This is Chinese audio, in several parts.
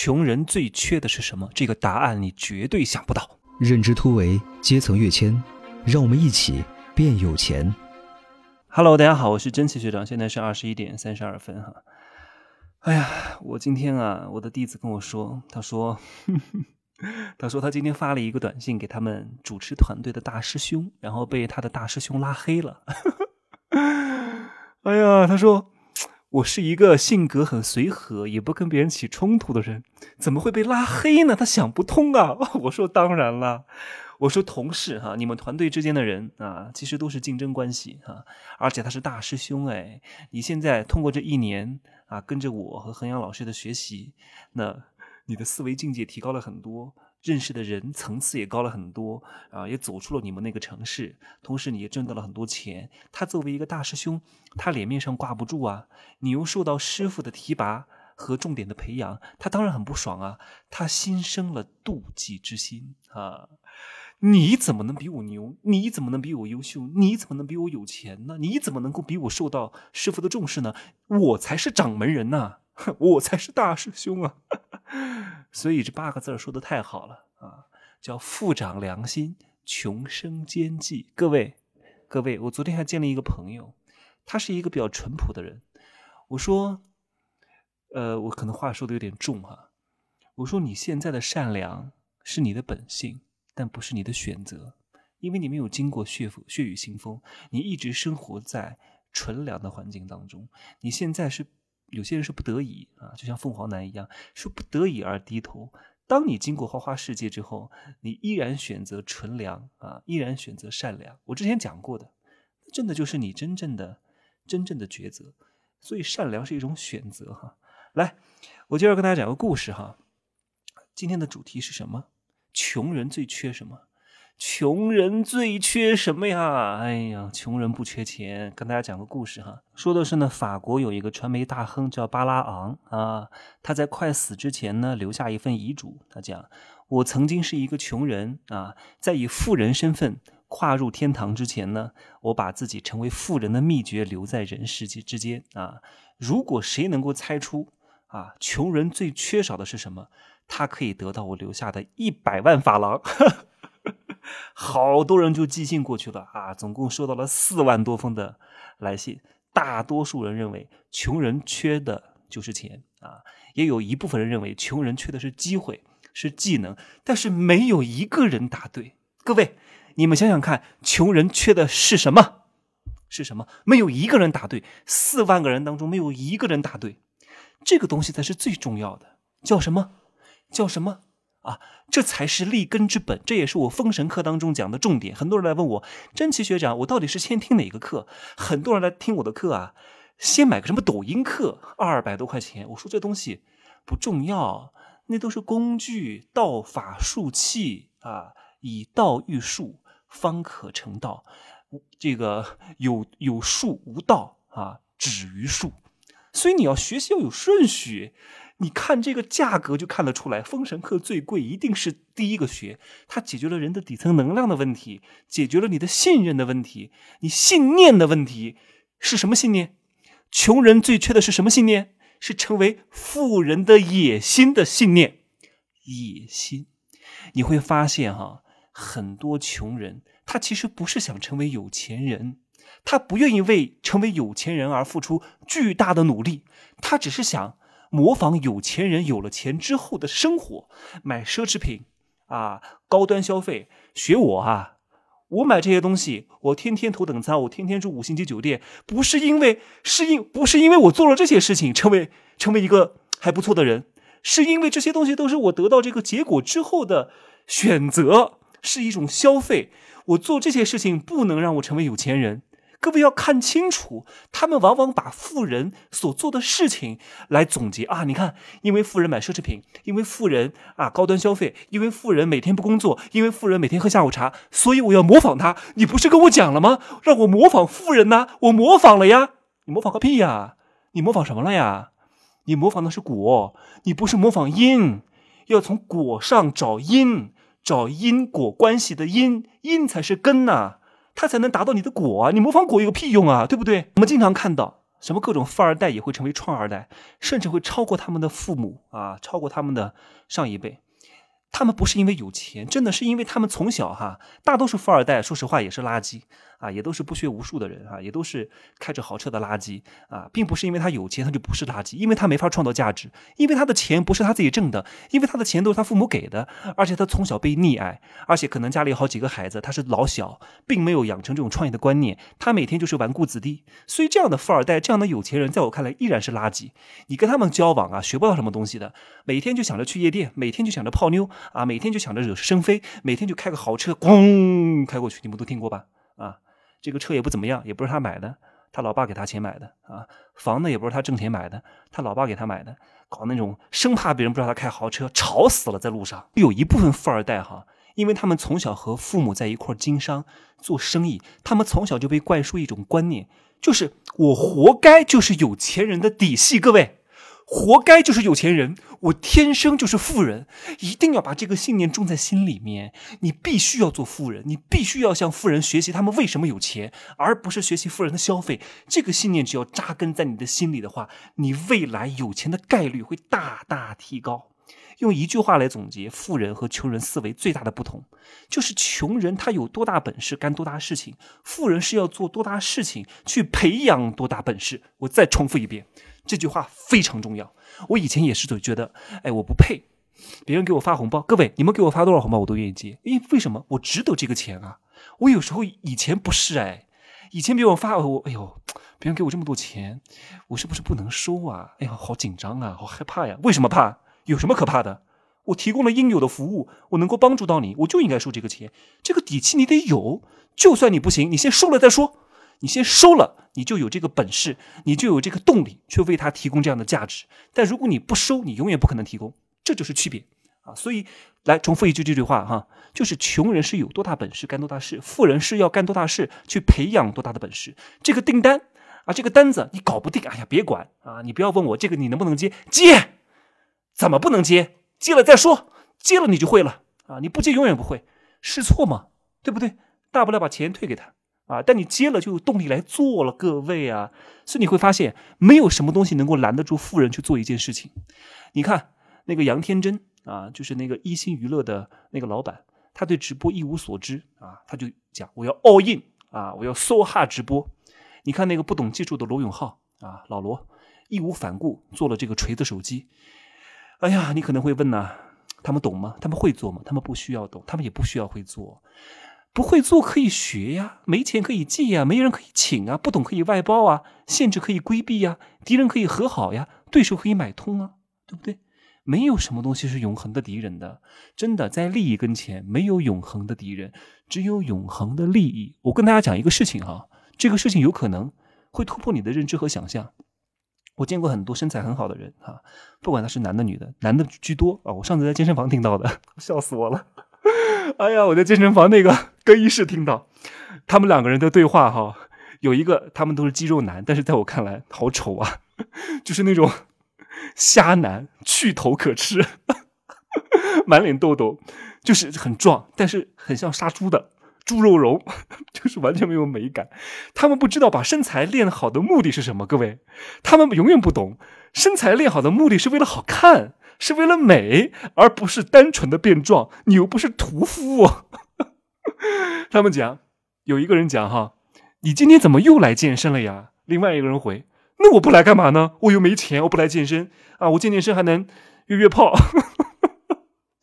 穷人最缺的是什么？这个答案你绝对想不到。认知突围，阶层跃迁，让我们一起变有钱。Hello，大家好，我是真奇学长，现在是二十一点三十二分哈。哎呀，我今天啊，我的弟子跟我说，他说，他说他今天发了一个短信给他们主持团队的大师兄，然后被他的大师兄拉黑了。哎呀，他说。我是一个性格很随和，也不跟别人起冲突的人，怎么会被拉黑呢？他想不通啊！我说当然了，我说同事哈，你们团队之间的人啊，其实都是竞争关系哈，而且他是大师兄哎，你现在通过这一年啊，跟着我和衡阳老师的学习，那你的思维境界提高了很多。认识的人层次也高了很多啊，也走出了你们那个城市，同时你也挣到了很多钱。他作为一个大师兄，他脸面上挂不住啊。你又受到师傅的提拔和重点的培养，他当然很不爽啊。他心生了妒忌之心啊！你怎么能比我牛？你怎么能比我优秀？你怎么能比我有钱呢？你怎么能够比我受到师傅的重视呢？我才是掌门人呐！我才是大师兄啊！所以这八个字说的太好了啊，叫富长良心，穷生奸计。各位，各位，我昨天还见了一个朋友，他是一个比较淳朴的人。我说，呃，我可能话说的有点重哈。我说你现在的善良是你的本性，但不是你的选择，因为你没有经过血血雨腥风，你一直生活在纯良的环境当中。你现在是。有些人是不得已啊，就像凤凰男一样，是不得已而低头。当你经过花花世界之后，你依然选择纯良啊，依然选择善良。我之前讲过的，真的就是你真正的、真正的抉择。所以善良是一种选择哈。来，我接着跟大家讲个故事哈。今天的主题是什么？穷人最缺什么？穷人最缺什么呀？哎呀，穷人不缺钱。跟大家讲个故事哈，说的是呢，法国有一个传媒大亨叫巴拉昂啊，他在快死之前呢，留下一份遗嘱。他讲：“我曾经是一个穷人啊，在以富人身份跨入天堂之前呢，我把自己成为富人的秘诀留在人世界之间啊。如果谁能够猜出啊，穷人最缺少的是什么，他可以得到我留下的一百万法郎。”好多人就寄信过去了啊，总共收到了四万多封的来信。大多数人认为穷人缺的就是钱啊，也有一部分人认为穷人缺的是机会、是技能，但是没有一个人答对。各位，你们想想看，穷人缺的是什么？是什么？没有一个人答对。四万个人当中没有一个人答对，这个东西才是最重要的。叫什么？叫什么？啊，这才是立根之本，这也是我封神课当中讲的重点。很多人来问我，真奇学长，我到底是先听哪个课？很多人来听我的课啊，先买个什么抖音课，二百多块钱。我说这东西不重要，那都是工具，道法术器啊，以道御术，方可成道。这个有有术无道啊，止于术。所以你要学习要有顺序。你看这个价格就看得出来，封神课最贵，一定是第一个学。它解决了人的底层能量的问题，解决了你的信任的问题，你信念的问题是什么信念？穷人最缺的是什么信念？是成为富人的野心的信念。野心，你会发现哈，很多穷人他其实不是想成为有钱人，他不愿意为成为有钱人而付出巨大的努力，他只是想。模仿有钱人有了钱之后的生活，买奢侈品，啊，高端消费，学我啊！我买这些东西，我天天头等舱，我天天住五星级酒店，不是因为，是因不是因为我做了这些事情，成为成为一个还不错的人，是因为这些东西都是我得到这个结果之后的选择，是一种消费。我做这些事情不能让我成为有钱人。各位要看清楚，他们往往把富人所做的事情来总结啊！你看，因为富人买奢侈品，因为富人啊高端消费，因为富人每天不工作，因为富人每天喝下午茶，所以我要模仿他。你不是跟我讲了吗？让我模仿富人呢？我模仿了呀！你模仿个屁呀！你模仿什么了呀？你模仿的是果，你不是模仿因。要从果上找因，找因果关系的因，因才是根呐。他才能达到你的果啊！你模仿果有个屁用啊，对不对？我们经常看到什么各种富二代也会成为创二代，甚至会超过他们的父母啊，超过他们的上一辈。他们不是因为有钱，真的是因为他们从小哈，大多数富二代，说实话也是垃圾。啊，也都是不学无术的人啊，也都是开着豪车的垃圾啊，并不是因为他有钱他就不是垃圾，因为他没法创造价值，因为他的钱不是他自己挣的，因为他的钱都是他父母给的，而且他从小被溺爱，而且可能家里好几个孩子，他是老小，并没有养成这种创业的观念，他每天就是纨绔子弟，所以这样的富二代，这样的有钱人，在我看来依然是垃圾。你跟他们交往啊，学不到什么东西的，每天就想着去夜店，每天就想着泡妞啊，每天就想着惹是生非，每天就开个豪车，咣开过去，你们都听过吧？啊。这个车也不怎么样，也不是他买的，他老爸给他钱买的啊。房子也不是他挣钱买的，他老爸给他买的。搞那种生怕别人不知道他开豪车，吵死了在路上。有一部分富二代哈，因为他们从小和父母在一块经商做生意，他们从小就被灌输一种观念，就是我活该就是有钱人的底细。各位。活该就是有钱人，我天生就是富人，一定要把这个信念种在心里面。你必须要做富人，你必须要向富人学习他们为什么有钱，而不是学习富人的消费。这个信念只要扎根在你的心里的话，你未来有钱的概率会大大提高。用一句话来总结，富人和穷人思维最大的不同，就是穷人他有多大本事干多大事情，富人是要做多大事情去培养多大本事。我再重复一遍。这句话非常重要。我以前也是总觉得，哎，我不配，别人给我发红包，各位，你们给我发多少红包我都愿意接，因为为什么？我值得这个钱啊！我有时候以前不是哎，以前别人发我，哎呦，别人给我这么多钱，我是不是不能收啊？哎呀，好紧张啊，好害怕呀！为什么怕？有什么可怕的？我提供了应有的服务，我能够帮助到你，我就应该收这个钱。这个底气你得有，就算你不行，你先收了再说。你先收了，你就有这个本事，你就有这个动力去为他提供这样的价值。但如果你不收，你永远不可能提供，这就是区别啊！所以来重复一句这句话哈，就是穷人是有多大本事干多大事，富人是要干多大事去培养多大的本事。这个订单啊，这个单子你搞不定，哎呀，别管啊！你不要问我这个你能不能接，接怎么不能接？接了再说，接了你就会了啊！你不接永远不会，试错嘛，对不对？大不了把钱退给他。啊！但你接了就有动力来做了，各位啊！所以你会发现，没有什么东西能够拦得住富人去做一件事情。你看那个杨天真啊，就是那个一心娱乐的那个老板，他对直播一无所知啊，他就讲我要 all in 啊，我要 so hard 直播。你看那个不懂技术的罗永浩啊，老罗义无反顾做了这个锤子手机。哎呀，你可能会问呐，他们懂吗？他们会做吗？他们不需要懂，他们也不需要会做。不会做可以学呀，没钱可以借呀，没人可以请啊，不懂可以外包啊，限制可以规避呀，敌人可以和好呀，对手可以买通啊，对不对？没有什么东西是永恒的敌人的，真的，在利益跟前没有永恒的敌人，只有永恒的利益。我跟大家讲一个事情哈，这个事情有可能会突破你的认知和想象。我见过很多身材很好的人哈，不管他是男的女的，男的居多啊。我上次在健身房听到的，笑死我了。哎呀，我在健身房那个更衣室听到他们两个人的对话哈，有一个他们都是肌肉男，但是在我看来好丑啊，就是那种虾男，去头可吃，满脸痘痘，就是很壮，但是很像杀猪的猪肉蓉，就是完全没有美感。他们不知道把身材练好的目的是什么，各位，他们永远不懂身材练好的目的是为了好看。是为了美，而不是单纯的变壮。你又不是屠夫。他们讲，有一个人讲哈，你今天怎么又来健身了呀？另外一个人回，那我不来干嘛呢？我又没钱，我不来健身啊！我健健身还能约约炮，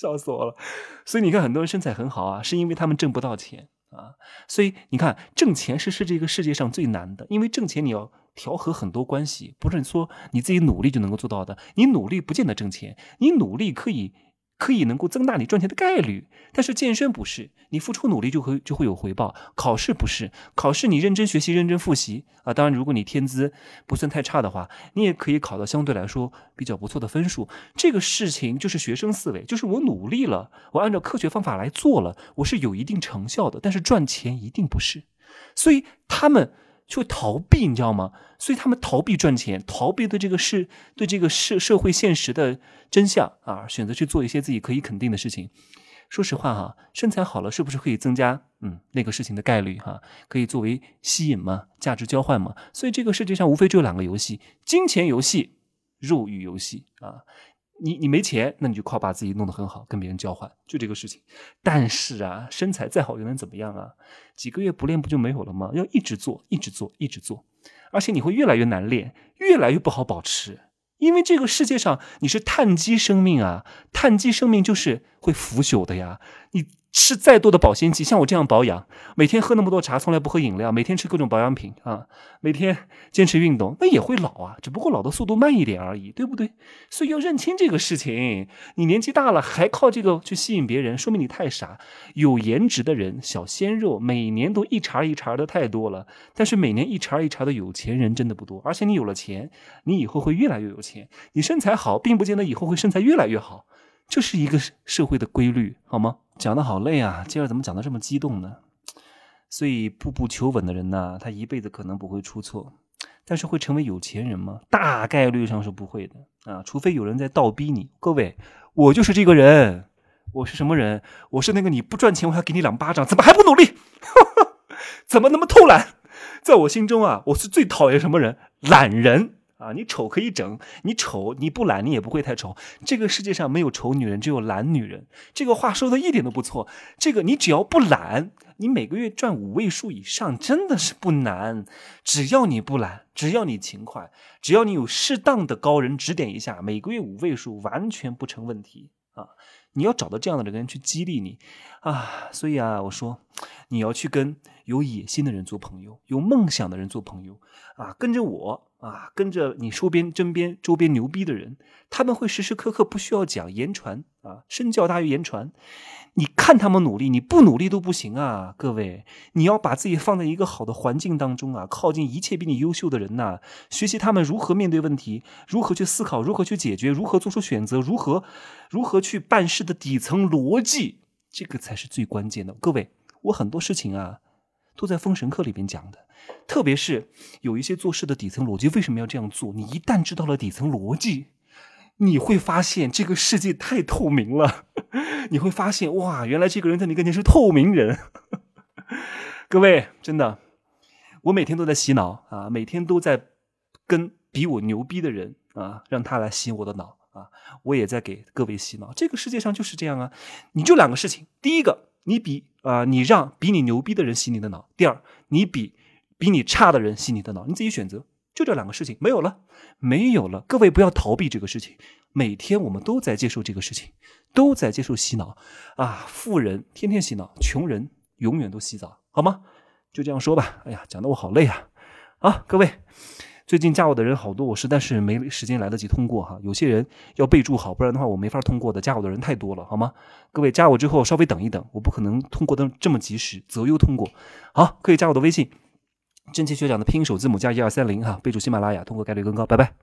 笑死我了。所以你看，很多人身材很好啊，是因为他们挣不到钱啊。所以你看，挣钱是是这个世界上最难的，因为挣钱你要。调和很多关系，不是说你自己努力就能够做到的。你努力不见得挣钱，你努力可以可以能够增大你赚钱的概率。但是健身不是，你付出努力就会就会有回报。考试不是，考试你认真学习、认真复习啊。当然，如果你天资不算太差的话，你也可以考到相对来说比较不错的分数。这个事情就是学生思维，就是我努力了，我按照科学方法来做了，我是有一定成效的。但是赚钱一定不是，所以他们。就逃避，你知道吗？所以他们逃避赚钱，逃避对这个事、对这个社社会现实的真相啊，选择去做一些自己可以肯定的事情。说实话哈，身材好了是不是可以增加嗯那个事情的概率哈？可以作为吸引嘛，价值交换嘛。所以这个世界上无非只有两个游戏：金钱游戏、肉欲游戏啊。你你没钱，那你就靠把自己弄得很好，跟别人交换，就这个事情。但是啊，身材再好又能怎么样啊？几个月不练不就没有了吗？要一直做，一直做，一直做，而且你会越来越难练，越来越不好保持。因为这个世界上你是碳基生命啊，碳基生命就是会腐朽的呀。你吃再多的保鲜剂，像我这样保养，每天喝那么多茶，从来不喝饮料，每天吃各种保养品啊，每天坚持运动，那也会老啊，只不过老的速度慢一点而已，对不对？所以要认清这个事情。你年纪大了还靠这个去吸引别人，说明你太傻。有颜值的人，小鲜肉，每年都一茬一茬的太多了，但是每年一茬一茬的有钱人真的不多。而且你有了钱，你以后会越来越有钱。你身材好，并不见得以后会身材越来越好。这是一个社会的规律，好吗？讲的好累啊，今儿怎么讲的这么激动呢？所以步步求稳的人呢，他一辈子可能不会出错，但是会成为有钱人吗？大概率上是不会的啊，除非有人在倒逼你。各位，我就是这个人，我是什么人？我是那个你不赚钱我还给你两巴掌，怎么还不努力？怎么那么偷懒？在我心中啊，我是最讨厌什么人？懒人。啊，你丑可以整，你丑你不懒，你也不会太丑。这个世界上没有丑女人，只有懒女人。这个话说的一点都不错。这个你只要不懒，你每个月赚五位数以上真的是不难。只要你不懒，只要你勤快，只要你有适当的高人指点一下，每个月五位数完全不成问题啊！你要找到这样的人去激励你啊！所以啊，我说你要去跟有野心的人做朋友，有梦想的人做朋友啊，跟着我。啊，跟着你周边、身边、周边牛逼的人，他们会时时刻刻不需要讲言传啊，身教大于言传。你看他们努力，你不努力都不行啊！各位，你要把自己放在一个好的环境当中啊，靠近一切比你优秀的人呐，学习他们如何面对问题，如何去思考，如何去解决，如何做出选择，如何如何去办事的底层逻辑，这个才是最关键的。各位，我很多事情啊，都在《封神课》里边讲的。特别是有一些做事的底层逻辑，为什么要这样做？你一旦知道了底层逻辑，你会发现这个世界太透明了。你会发现，哇，原来这个人在你跟前是透明人。各位，真的，我每天都在洗脑啊，每天都在跟比我牛逼的人啊，让他来洗我的脑啊。我也在给各位洗脑。这个世界上就是这样啊，你就两个事情：第一个，你比啊，你让比你牛逼的人洗你的脑；第二，你比。比你差的人洗你的脑，你自己选择，就这两个事情，没有了，没有了。各位不要逃避这个事情，每天我们都在接受这个事情，都在接受洗脑啊！富人天天洗脑，穷人永远都洗澡，好吗？就这样说吧。哎呀，讲的我好累啊！啊，各位，最近加我的人好多，我实在是没时间来得及通过哈。有些人要备注好，不然的话我没法通过的。加我的人太多了，好吗？各位加我之后稍微等一等，我不可能通过的这么及时，择优通过。好，可以加我的微信。真奇学长的拼音首字母加一二三零哈，备注喜马拉雅，通过概率更高，拜拜。